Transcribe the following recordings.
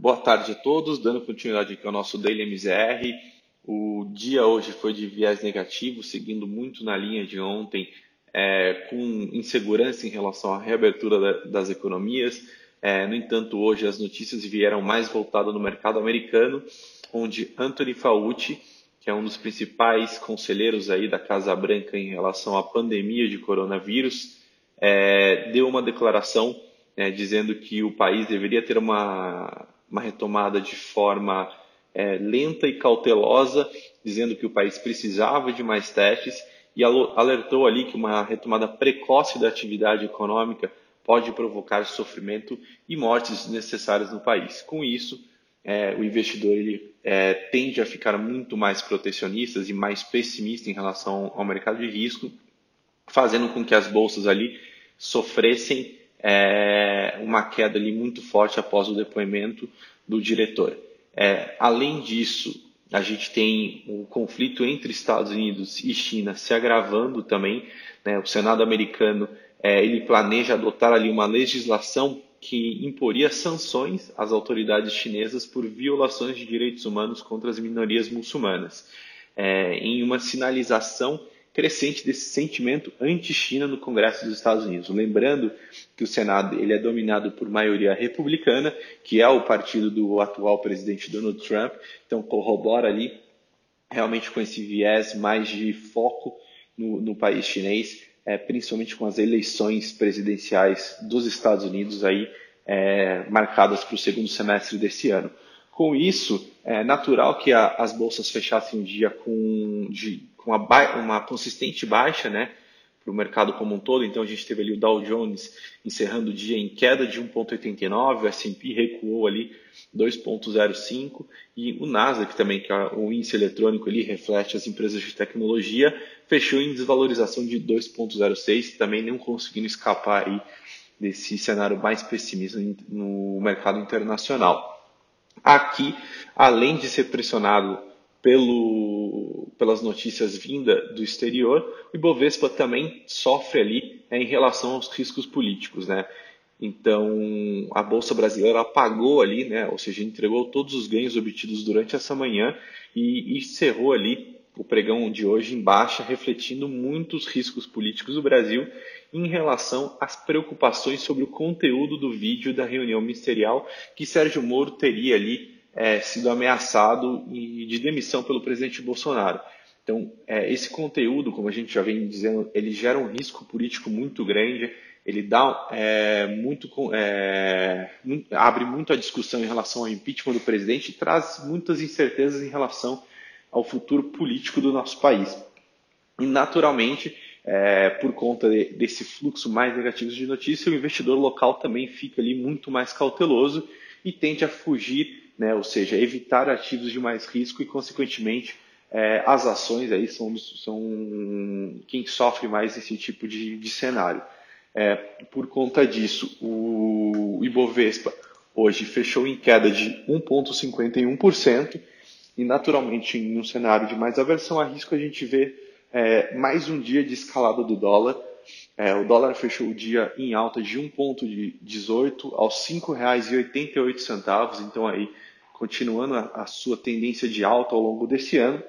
Boa tarde a todos, dando continuidade aqui ao nosso Daily MZR. O dia hoje foi de viés negativo, seguindo muito na linha de ontem, é, com insegurança em relação à reabertura da, das economias. É, no entanto, hoje as notícias vieram mais voltadas no mercado americano, onde Anthony Fauci, que é um dos principais conselheiros aí da Casa Branca em relação à pandemia de coronavírus, é, deu uma declaração né, dizendo que o país deveria ter uma, uma retomada de forma é, lenta e cautelosa, dizendo que o país precisava de mais testes e alertou ali que uma retomada precoce da atividade econômica pode provocar sofrimento e mortes desnecessárias no país. Com isso, é, o investidor ele, é, tende a ficar muito mais protecionista e mais pessimista em relação ao mercado de risco, fazendo com que as bolsas ali sofressem é, uma queda ali muito forte após o depoimento do diretor. É, além disso, a gente tem o conflito entre Estados Unidos e China se agravando também. Né? O Senado americano é, ele planeja adotar ali uma legislação que imporia sanções às autoridades chinesas por violações de direitos humanos contra as minorias muçulmanas, é, em uma sinalização crescente desse sentimento anti-China no Congresso dos Estados Unidos. Lembrando que o Senado ele é dominado por maioria republicana, que é o partido do atual presidente Donald Trump, então corrobora ali realmente com esse viés mais de foco no, no país chinês, é, principalmente com as eleições presidenciais dos Estados Unidos aí é, marcadas para o segundo semestre desse ano. Com isso, é natural que a, as bolsas fechassem o dia com, de, com uma, uma consistente baixa, né? Para o mercado como um todo, então a gente teve ali o Dow Jones encerrando o dia em queda de 1,89, o S&P recuou ali 2,05 e o Nasdaq também, que é o índice eletrônico ali reflete as empresas de tecnologia, fechou em desvalorização de 2,06, também não conseguindo escapar aí desse cenário mais pessimista no mercado internacional. Aqui, além de ser pressionado pelo, pelas notícias vindas do exterior, o Ibovespa também sofre ali é, em relação aos riscos políticos, né? Então, a Bolsa Brasileira apagou ali, né? Ou seja, entregou todos os ganhos obtidos durante essa manhã e encerrou ali o pregão de hoje em baixa, refletindo muitos riscos políticos do Brasil em relação às preocupações sobre o conteúdo do vídeo da reunião ministerial que Sérgio Moro teria ali é, sido ameaçado de demissão pelo presidente Bolsonaro. Então, é, esse conteúdo, como a gente já vem dizendo, ele gera um risco político muito grande, ele dá é, muito, é, abre muito a discussão em relação ao impeachment do presidente e traz muitas incertezas em relação ao futuro político do nosso país. E, naturalmente, é, por conta de, desse fluxo mais negativo de notícias, o investidor local também fica ali muito mais cauteloso e tende a fugir, né, ou seja, evitar ativos de mais risco e, consequentemente, é, as ações aí são, são quem sofre mais esse tipo de, de cenário. É, por conta disso, o Ibovespa hoje fechou em queda de 1,51% e, naturalmente, em um cenário de mais aversão a risco, a gente vê é, mais um dia de escalada do dólar. É, o dólar fechou o dia em alta de 1,18 aos R$ 5,88. Então, aí, continuando a, a sua tendência de alta ao longo desse ano.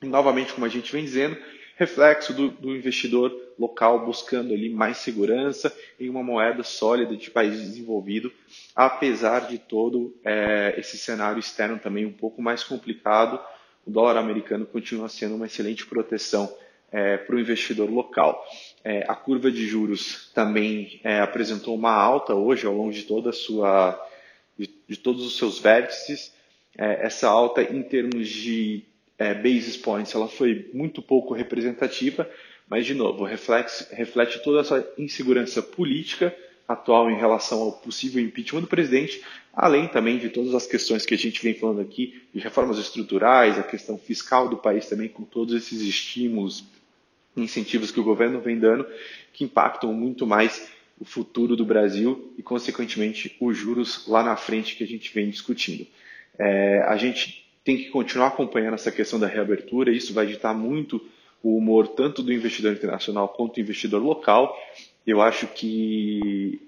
E, novamente, como a gente vem dizendo, reflexo do, do, investidor local buscando ali mais segurança em uma moeda sólida de país desenvolvido, apesar de todo é, esse cenário externo também um pouco mais complicado o dólar americano continua sendo uma excelente proteção é, para o investidor local. É, a curva de juros também é, apresentou uma alta hoje ao longo de toda a sua, de, de todos os seus vértices. É, essa alta em termos de é, basis points, ela foi muito pouco representativa, mas de novo reflete, reflete toda essa insegurança política atual em relação ao possível impeachment do presidente, além também de todas as questões que a gente vem falando aqui, de reformas estruturais, a questão fiscal do país também, com todos esses estímulos, incentivos que o governo vem dando, que impactam muito mais o futuro do Brasil e, consequentemente, os juros lá na frente que a gente vem discutindo. É, a gente tem que continuar acompanhando essa questão da reabertura, isso vai ditar muito o humor tanto do investidor internacional quanto do investidor local. Eu acho que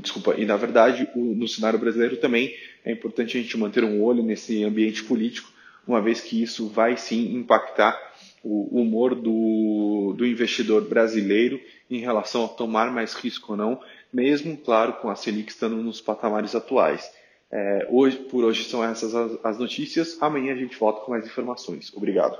desculpa, e na verdade no cenário brasileiro também é importante a gente manter um olho nesse ambiente político, uma vez que isso vai sim impactar o humor do, do investidor brasileiro em relação a tomar mais risco ou não, mesmo, claro, com a Selic estando nos patamares atuais. É, hoje, por hoje são essas as, as notícias. Amanhã a gente volta com mais informações. Obrigado.